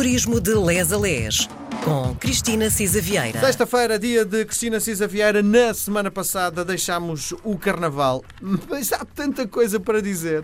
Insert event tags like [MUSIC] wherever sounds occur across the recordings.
Turismo de Les a Les, com Cristina Cisa Vieira. Sexta-feira, dia de Cristina Cisa Vieira. Na semana passada deixámos o Carnaval, mas há tanta coisa para dizer.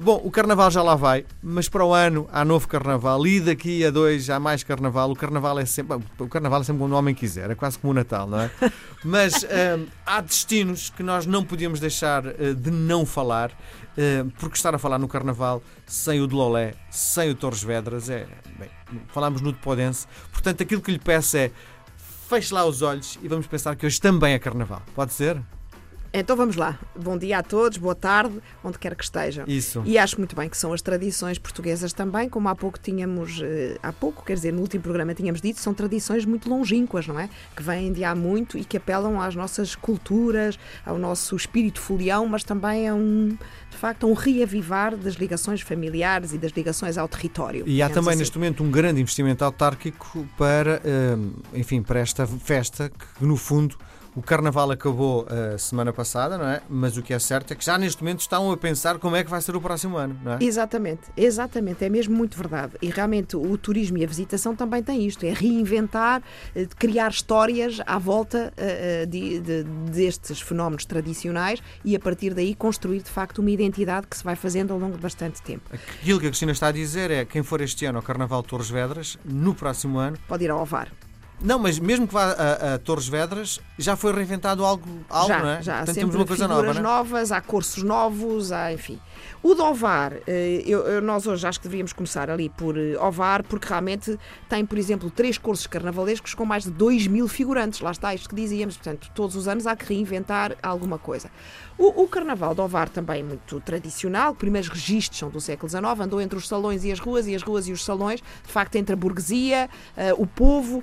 Bom, o Carnaval já lá vai, mas para o ano há novo Carnaval e daqui a dois há mais Carnaval. O Carnaval é sempre. O Carnaval é sempre quando o homem quiser, é quase como o Natal, não é? [LAUGHS] Mas hum, há destinos que nós não podíamos deixar uh, de não falar, uh, porque estar a falar no Carnaval sem o de Lolé, sem o Torres Vedras, é. Bem, falámos no de Podense, portanto aquilo que lhe peço é. Feche lá os olhos e vamos pensar que hoje também é Carnaval. Pode ser? Então vamos lá. Bom dia a todos, boa tarde, onde quer que estejam. Isso. E acho muito bem que são as tradições portuguesas também, como há pouco tínhamos, eh, há pouco, quer dizer, no último programa tínhamos dito, são tradições muito longínquas, não é? Que vêm de há muito e que apelam às nossas culturas, ao nosso espírito folião, mas também a um, de facto, a um reavivar das ligações familiares e das ligações ao território. E há também assim. neste momento um grande investimento autárquico para, hum, enfim, para esta festa que no fundo o Carnaval acabou a semana passada, não é? Mas o que é certo é que já neste momento estão a pensar como é que vai ser o próximo ano, não é? Exatamente, exatamente, é mesmo muito verdade. E realmente o turismo e a visitação também têm isto: é reinventar, eh, criar histórias à volta eh, eh, de- de- destes fenómenos tradicionais e a partir daí construir de facto uma identidade que se vai fazendo ao longo de bastante tempo. Aquilo que a Cristina está a dizer é quem for este ano ao Carnaval de Torres Vedras, no próximo ano. Pode ir ao Ovar. Não, mas mesmo que vá a, a Torres Vedras, já foi reinventado algo, algo já, não é? já Portanto, sempre temos uma coisa nova, não é? novas, há cursos novos, há, enfim. O de Ovar, eh, eu- eu- nós hoje acho que deveríamos começar ali por eh, Ovar, porque realmente tem, por exemplo, três cursos carnavalescos com mais de 2 mil figurantes. Lá está isto que dizíamos, portanto, todos os anos há que reinventar alguma coisa. O, o Carnaval de Ovar também é muito tradicional, os primeiros registros são do século XIX, andou entre os salões e as ruas, e as ruas e os salões, de facto, entre a burguesia, eh, o povo,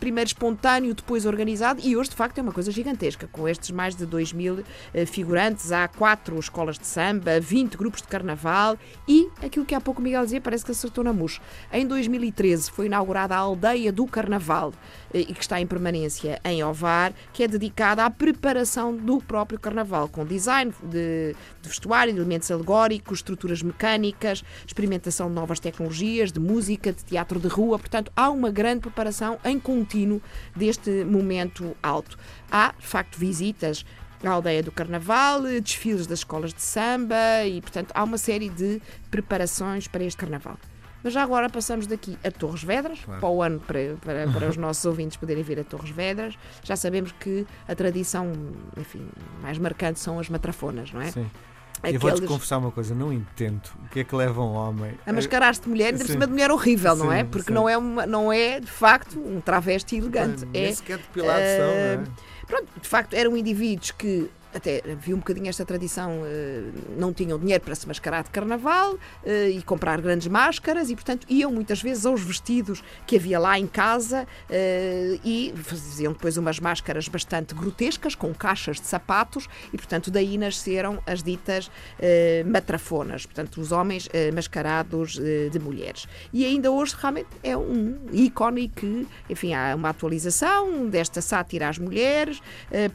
primeiro espontâneo, depois organizado, e hoje, de facto, é uma coisa gigantesca, com estes mais de 2 mil eh, figurantes, há quatro escolas de samba, 20 grupos de carnaval e aquilo que há pouco o Miguel dizia, parece que acertou na mousse. Em 2013 foi inaugurada a Aldeia do Carnaval, eh, e que está em permanência em Ovar, que é dedicada à preparação do próprio carnaval, com design de, de vestuário, de elementos alegóricos, estruturas mecânicas, experimentação de novas tecnologias, de música, de teatro de rua. Portanto, há uma grande preparação em contínuo deste momento alto. Há, de facto, visitas à aldeia do Carnaval, desfiles das escolas de samba e, portanto, há uma série de preparações para este Carnaval. Mas já agora passamos daqui a Torres Vedras, para o ano, para, para, para os nossos ouvintes poderem vir a Torres Vedras. Já sabemos que a tradição, enfim, mais marcante são as matrafonas, não é? Sim. Eu vou-te Aqueles confessar uma coisa, não entendo o que é que leva um homem a mascarar-se de mulher, ainda por Sim. cima de mulher horrível, não é? Sim, Porque sim. não é, uma, não é, de facto, um travesti elegante. Nem É, sequer depilados eh, são, não é? Pronto, de facto, eram indivíduos que até havia um bocadinho esta tradição, eh, não tinham dinheiro para se mascarar de carnaval eh, e comprar grandes máscaras e, portanto, iam muitas vezes aos vestidos que havia lá em casa eh, e faziam depois umas máscaras bastante grotescas, com caixas de sapatos e, portanto, daí nasceram as ditas matrafonas, portanto, os homens mascarados de mulheres. E ainda hoje realmente é um ícone que, enfim, há uma atualização desta sátira às mulheres,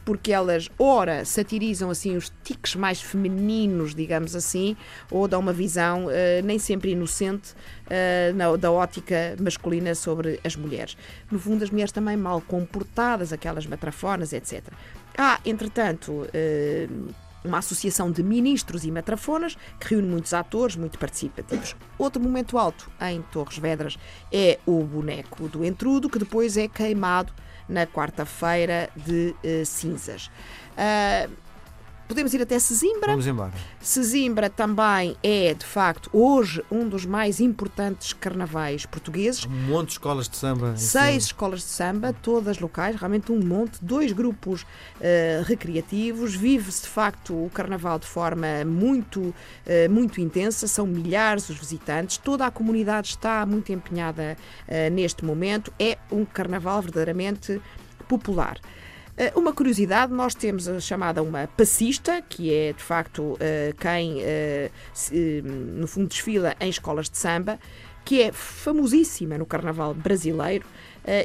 porque elas, ora, satirizam assim os tiques mais femininos, digamos assim, ou dão uma visão eh, nem sempre inocente eh, na- da ótica masculina sobre as mulheres. No fundo, as mulheres também mal comportadas, aquelas matrafonas, etc. Há, entretanto, eh, uma associação de ministros e matrafonas que reúne muitos atores muito participativos. Outro momento alto em Torres Vedras é o boneco do entrudo, que depois é queimado na quarta-feira de eh, cinzas. Ah, podemos ir até Sesimbra. Vamos embora. Sesimbra também é, de facto, hoje um dos mais importantes carnavais portugueses. Um monte de escolas de samba. Seis escolas de samba, todas locais, realmente um monte, dois grupos eh, recreativos. Vive-se de facto o carnaval de forma muito, eh, muito intensa, são milhares os visitantes, toda a comunidade está muito empenhada eh, neste momento. É um carnaval verdadeiramente popular. Eh, Uma curiosidade, nós temos a chamada uma passista, que é de facto eh, quem eh, no fundo desfila em escolas de samba, que é famosíssima no carnaval brasileiro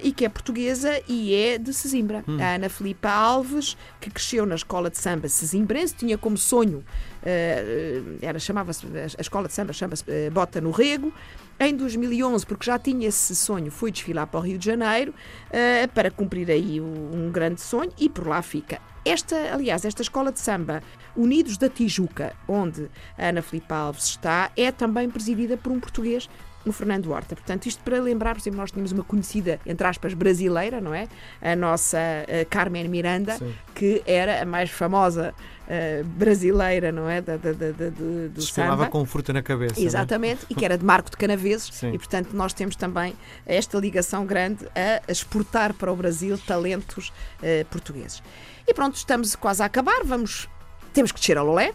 e que é portuguesa e é de Sesimbra. A Ana Filipa Alves, que cresceu na escola de samba sesimbrense, tinha como sonho eh, era chamava-se a escola de samba chama-se eh, Bota no Rego. Em 2011, porque já tinha esse sonho, foi desfilar para o Rio de Janeiro eh, para cumprir aí um grande sonho e por lá fica. Esta, aliás, esta escola de samba Unidos da Tijuca, onde a Ana Filipe Alves está, é também presidida por um português no Fernando Horta. Portanto, isto para lembrar, por exemplo, nós tínhamos uma conhecida, entre aspas, brasileira, não é? A nossa uh, Carmen Miranda, Sim. que era a mais famosa uh, brasileira, não é? Da, da, da, da do samba. com fruta na cabeça. É? Exatamente, e que era de Marco de Canaveses, Sim. e portanto nós temos também esta ligação grande a exportar para o Brasil talentos uh, portugueses. E pronto, estamos quase a acabar, vamos. Temos que descer ao Lolé,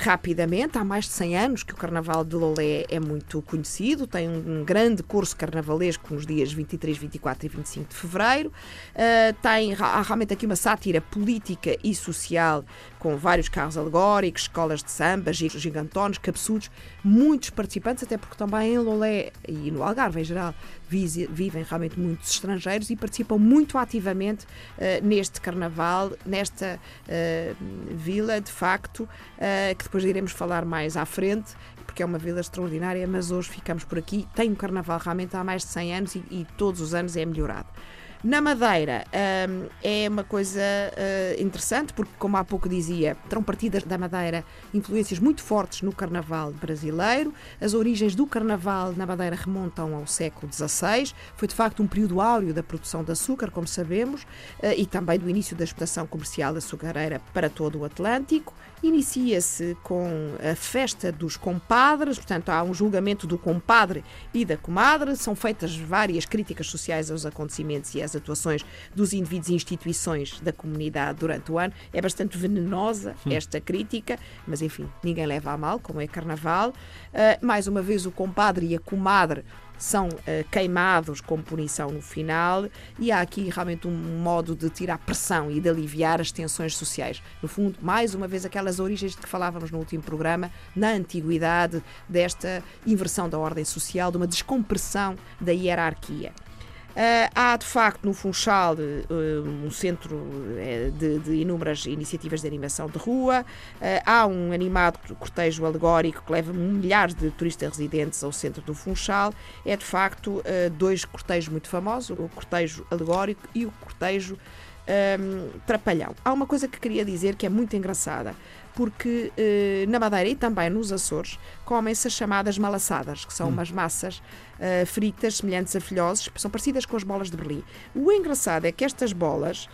rapidamente. Há mais de 100 anos que o Carnaval de Lolé é muito conhecido, tem um, grande curso carnavalesco nos dias 23, 24 e 25 de fevereiro. Uh, tem há realmente aqui uma sátira política e social com vários carros alegóricos, escolas de samba, gigantones, cabeçudos, muitos participantes, até porque também em Lolé e no Algarve em geral vivem realmente muitos estrangeiros e participam muito ativamente uh, neste carnaval, nesta uh, vila, de facto, uh, que depois iremos falar mais à frente, porque é uma vila extraordinária, mas hoje ficamos por aqui. Tem um carnaval realmente há mais de 100 anos e, e todos os anos é melhorado. Na Madeira um, é uma coisa uh, interessante, porque, como há pouco dizia, terão partidas da Madeira influências muito fortes no carnaval brasileiro. As origens do carnaval na Madeira remontam ao século XVI. Foi, de facto, um período áureo da produção de açúcar, como sabemos, uh, e também do início da exportação comercial açucareira para todo o Atlântico. Inicia-se com a festa dos compadres, portanto, há um julgamento do compadre e da comadre. São feitas várias críticas sociais aos acontecimentos e às atuações dos indivíduos e instituições da comunidade durante o ano. É bastante venenosa esta crítica, mas enfim, ninguém leva a mal, como é carnaval. Uh, mais uma vez, o compadre e a comadre são uh, queimados como punição no final e há aqui realmente um modo de tirar pressão e de aliviar as tensões sociais. No fundo, mais uma vez, aquelas origens de que falávamos no último programa, na antiguidade, desta inversão da ordem social, de uma descompressão da hierarquia. Uh, há, de facto, no Funchal uh, um centro uh, de, de, inúmeras iniciativas de animação de rua. há um animado cortejo alegórico que leva milhares de turistas residentes ao centro do Funchal. É, de facto, dois cortejos muito famosos, o cortejo alegórico e o cortejo um, trapalhão. Há uma coisa que queria dizer que é muito engraçada porque eh, na Madeira e também nos Açores comem-se as chamadas malaçadas, que são hum. umas massas uh, fritas semelhantes a filhoses, são parecidas com as bolas de Berlim. O engraçado é que estas bolas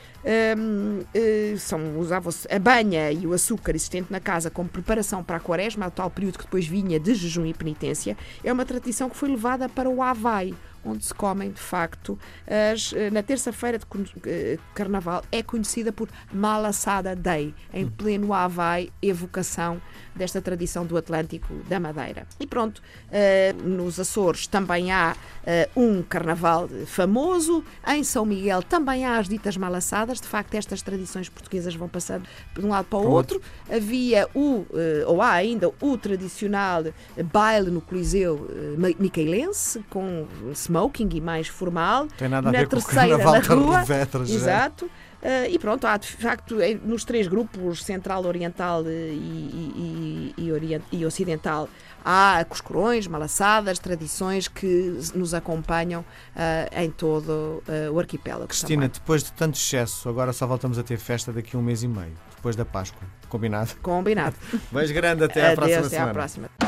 um, uh, eh, são usava-se a banha e o açúcar existente na casa como preparação para a quaresma, o tal período que depois vinha de jejum e penitência, é uma tradição que foi levada para o Havaí, onde se comem, de facto, as, eh, na terça-feira de eh, Carnaval, é conhecida por Malassada Day, em hum. pleno Havaí, evocação desta tradição do Atlântico da Madeira. E pronto, uh, nos Açores também há um carnaval famoso, em São Miguel também há as ditas malassadas, de facto estas tradições portuguesas vão passando de um lado para o outro. Havia o, ou há ainda, o tradicional baile no Coliseu micaelense, com smoking e mais formal. Tem nada a na ver terceira, com o na rua. Vetras, é? Exato. Uh, e pronto, há de facto nos três grupos, central, oriental e, e, e, orient, e ocidental, há coscorões, malaçadas, tradições que nos acompanham uh, em todo uh, o arquipélago. Cristina, também. depois de tanto excesso, agora só voltamos a ter festa daqui a um mês e meio, depois da Páscoa. Combinado? Combinado. [LAUGHS] Beijo grande, até à Adeus, próxima até semana. À próxima.